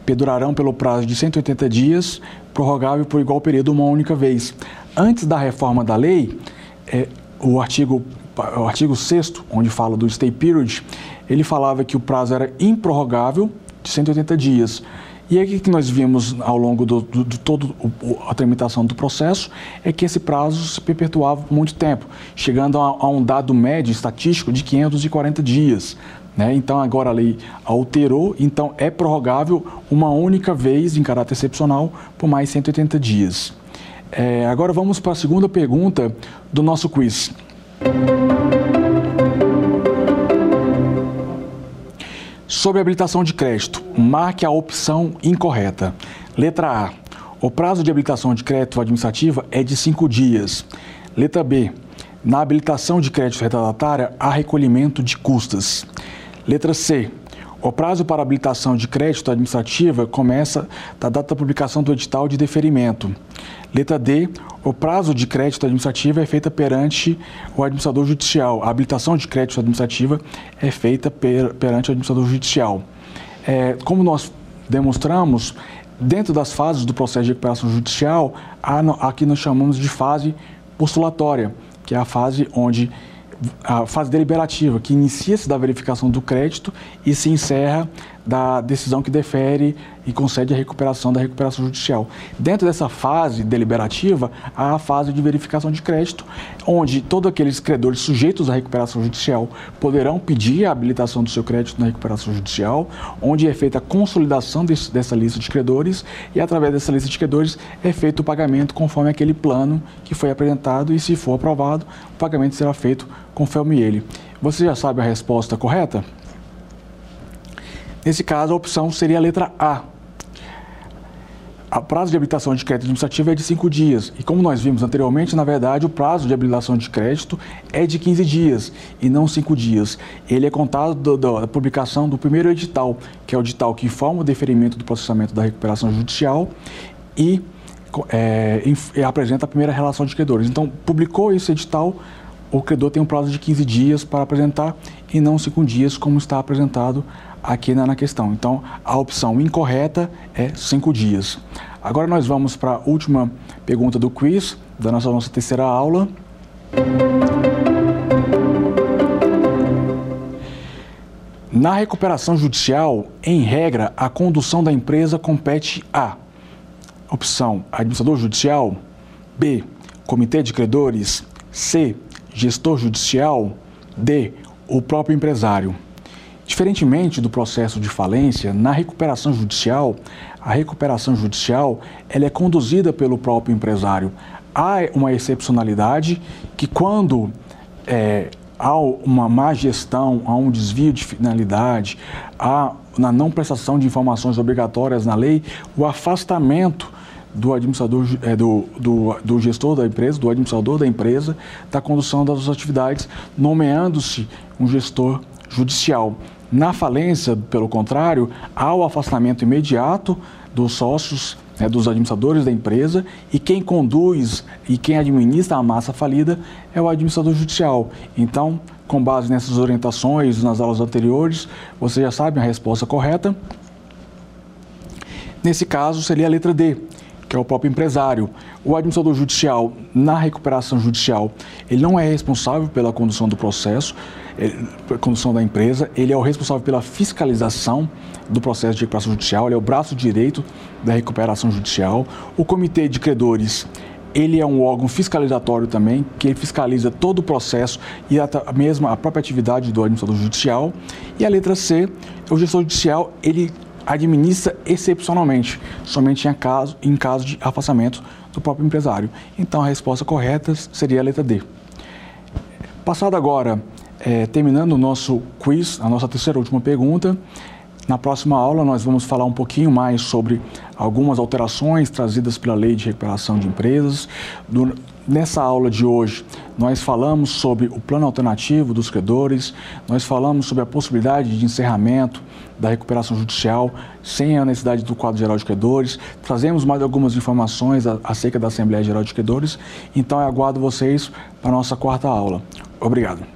Perdurarão pelo prazo de 180 dias, prorrogável por igual período uma única vez. antes da reforma da lei, é, o artigo o artigo 6 onde fala do stay period, ele falava que o prazo era improrrogável de 180 dias. E aí o que nós vimos ao longo do, do, de toda a tramitação do processo é que esse prazo se perpetuava por muito tempo, chegando a, a um dado médio estatístico de 540 dias. Né? Então agora a lei alterou, então é prorrogável uma única vez em caráter excepcional por mais 180 dias. É, agora vamos para a segunda pergunta do nosso quiz. Sobre habilitação de crédito, marque a opção incorreta. Letra A. O prazo de habilitação de crédito administrativa é de cinco dias. Letra B. Na habilitação de crédito retardatária, há recolhimento de custas. Letra C. O prazo para habilitação de crédito administrativa começa da data da publicação do edital de deferimento. Letra D. O prazo de crédito administrativo é feita perante o administrador judicial. A habilitação de crédito administrativa é feita per, perante o administrador judicial. É, como nós demonstramos, dentro das fases do processo de recuperação judicial, há, aqui nós chamamos de fase postulatória, que é a fase onde a fase deliberativa, que inicia-se da verificação do crédito e se encerra da decisão que defere e concede a recuperação da recuperação judicial. Dentro dessa fase deliberativa, há a fase de verificação de crédito, onde todos aqueles credores sujeitos à recuperação judicial poderão pedir a habilitação do seu crédito na recuperação judicial, onde é feita a consolidação desse, dessa lista de credores e, através dessa lista de credores, é feito o pagamento conforme aquele plano que foi apresentado e, se for aprovado, o pagamento será feito conforme ele. Você já sabe a resposta correta? Nesse caso, a opção seria a letra A. O prazo de habilitação de crédito administrativo é de 5 dias. E como nós vimos anteriormente, na verdade, o prazo de habilitação de crédito é de 15 dias e não 5 dias. Ele é contado do, do, da publicação do primeiro edital, que é o edital que informa o deferimento do processamento da recuperação judicial e, é, apresenta a primeira relação de credores. Então, publicou esse edital, o credor tem um prazo de 15 dias para apresentar e não 5 dias, como está apresentado aqui na, questão. Então, a opção incorreta é 5 dias. Agora nós vamos para a última pergunta do quiz, da nossa, nossa terceira aula. Na recuperação judicial, em regra, a condução da empresa compete a opção administrador judicial, B, comitê de credores, C, gestor judicial, D, o próprio empresário. Diferentemente do processo de falência, na recuperação judicial, a recuperação judicial ela é conduzida pelo próprio empresário. Há uma excepcionalidade que quando é, há uma má gestão, há um desvio de finalidade, há na não prestação de informações obrigatórias na lei, o afastamento do administrador, é, do, do, do, gestor da empresa, do administrador da empresa, da condução das atividades, nomeando-se um gestor judicial. Na falência, pelo contrário, há o afastamento imediato dos sócios, né, dos administradores da empresa, e quem conduz e quem administra a massa falida é o administrador judicial. Então, com base nessas orientações nas aulas anteriores, você já sabe a resposta correta. Nesse caso, seria a letra D, que é o próprio empresário. O administrador judicial, na recuperação judicial, ele não é responsável pela condução do processo, a condução da empresa, ele é o responsável pela fiscalização do processo de recuperação judicial, ele é o braço direito da recuperação judicial. O comitê de credores, ele é um órgão fiscalizatório também, que fiscaliza todo o processo e a mesma a própria atividade do administrador judicial. E a letra C, o gestor judicial, ele administra excepcionalmente, somente em caso, em caso de afastamento do próprio empresário. Então a resposta correta seria a letra D. Passado agora é, terminando o nosso quiz, a nossa terceira e última pergunta, na próxima aula nós vamos falar um pouquinho mais sobre algumas alterações trazidas pela Lei de Recuperação de Empresas. Do, nessa aula de hoje, nós falamos sobre o plano alternativo dos credores, nós falamos sobre a possibilidade de encerramento da recuperação judicial sem a necessidade do quadro geral de credores, trazemos mais algumas informações acerca da Assembleia Geral de Credores, então eu aguardo vocês para a nossa quarta aula. Obrigado.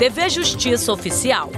TV Justiça Oficial.